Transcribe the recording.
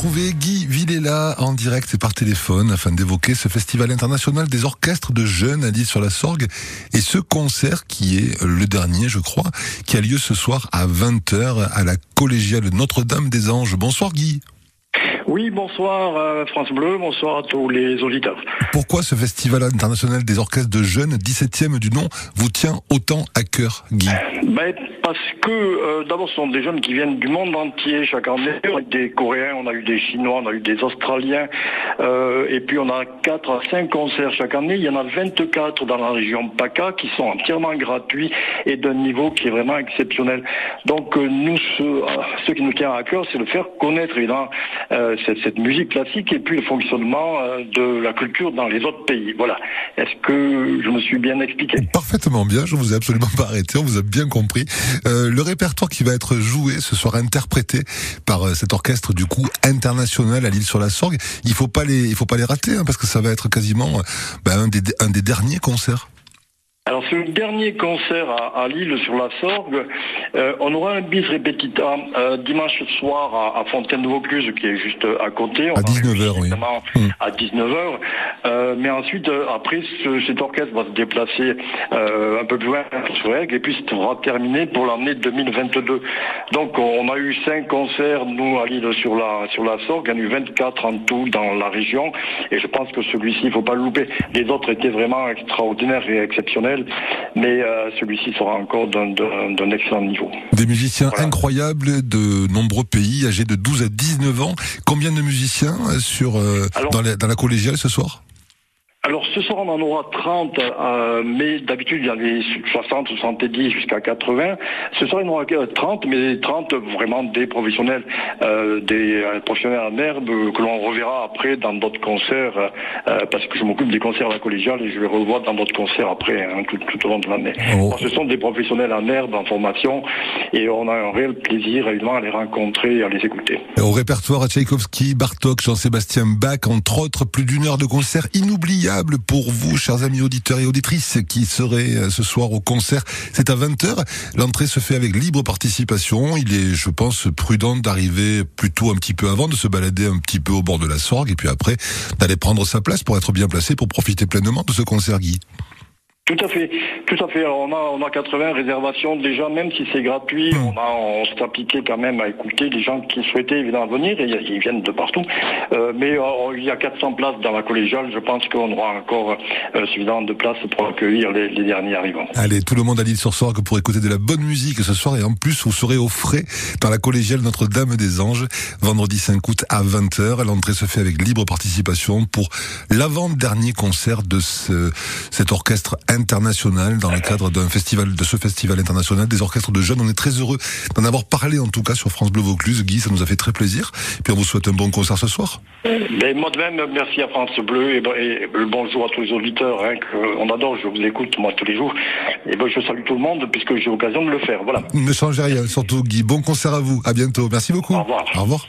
retrouver Guy Villela en direct par téléphone afin d'évoquer ce festival international des orchestres de jeunes à sur la Sorgue et ce concert qui est le dernier, je crois, qui a lieu ce soir à 20h à la collégiale Notre-Dame des Anges. Bonsoir Guy. Oui, bonsoir euh, France Bleu, bonsoir à tous les auditeurs. Pourquoi ce festival international des orchestres de jeunes, 17e du nom, vous tient autant à cœur, Guy? Ben, Parce que euh, d'abord, ce sont des jeunes qui viennent du monde entier chaque année. On a eu des Coréens, on a eu des Chinois, on a eu des Australiens. Euh, et puis on a 4 à 5 concerts chaque année. Il y en a 24 dans la région PACA qui sont entièrement gratuits et d'un niveau qui est vraiment exceptionnel. Donc nous, ce, qui nous tient à cœur, c'est de faire connaître évidemment cette, musique classique et puis le fonctionnement euh, de la culture les autres pays. Voilà. Est-ce que je me suis bien expliqué Parfaitement bien, je vous ai absolument pas arrêté, on vous a bien compris. Euh, le répertoire qui va être joué ce soir interprété par euh, cet orchestre du coup international à l'île sur la Sorgue, il faut pas les il faut pas les rater hein, parce que ça va être quasiment ben, un, des, un des derniers concerts. Alors c'est le dernier concert à, Lille sur la Sorgue. Euh, on aura un bis repetita euh, dimanche soir à, Fontaine-de-Vaucluse qui est juste à côté. à 19h, oui. Hmm. À 19h. Euh, mais ensuite, après, cet orchestre va se déplacer un peu plus loin sur Aigle et puis ça sera terminé pour l'année 2022. Donc on a eu cinq concerts, nous, à Lille sur la, sur la Sorgue. Il y en a eu 24 en tout dans la région. Et je pense que celui-ci, il ne faut pas le louper. Les autres étaient vraiment extraordinaires et exceptionnels mais euh, celui-ci sera encore d'un excellent niveau. Des musiciens incroyables de nombreux pays, âgés de 12 à 19 ans. Combien de musiciens sur, euh, dans, dans la collégiale ce soir? Ce soir on en aura 30, euh, mais d'habitude il y en avait 60, 70 jusqu'à 80. Ce soir il y en aura 30, mais 30 vraiment des professionnels, euh, des euh, professionnels en herbe que l'on reverra après dans d'autres concerts, parce que je m'occupe des concerts à la collégiale et je les revois dans d'autres concerts après, hein, tout, au long de l'année. Oh. Ce sont des professionnels en herbe, en formation, et on a un réel plaisir évidemment à les rencontrer et à les écouter. Au répertoire Tchaïkovski, Bartok, Jean-Sébastien Bach, entre autres, plus d'une heure de concert inoubliable pour vous, chers amis auditeurs et auditrices, qui seraient euh, ce soir au concert. C'est à 20h. L'entrée se fait avec libre participation. Il est, je pense, prudent d'arriver plutôt un petit peu avant, de se balader un petit peu au bord de la Sorgue, et puis après, d'aller prendre sa place pour être bien placé, pour profiter pleinement de ce concert, Guy. Tout à fait, tout à fait. on a, on a 80 réservations déjà, même si c'est gratuit, hmm. on, a, on s'est appliqué quand même à écouter les gens qui souhaitaient évidemment venir, et ils viennent de partout. Euh, mais euh, il y a 400 places dans la collégiale, je pense qu'on aura encore euh, suffisamment de places pour accueillir les, derniers arrivants. Allez, tout le monde à l'île sur Sorgue pour écouter de la bonne musique ce soir, et en plus vous serez au frais dans la collégiale Notre-Dame des Anges, vendredi 5 août à 20h. L'entrée se fait avec libre participation pour l'avant-dernier concert de ce, cet orchestre international dans le cadre d'un festival, de ce festival international des orchestres de jeunes. On est très heureux d'en avoir parlé en tout cas sur France Bleu Vaucluse. Guy, ça nous a fait très plaisir. Et puis on vous souhaite un bon concert ce soir. Ben, moi de même, merci à France Bleu et, bonjour à tous les auditeurs. Hein, on adore, je vous écoute moi tous les jours. Et ben, je salue tout le monde puisque j'ai l'occasion de le faire. Voilà. Ne changez rien, surtout Guy. Bon concert à vous. À bientôt. Merci beaucoup. Au revoir. Au revoir.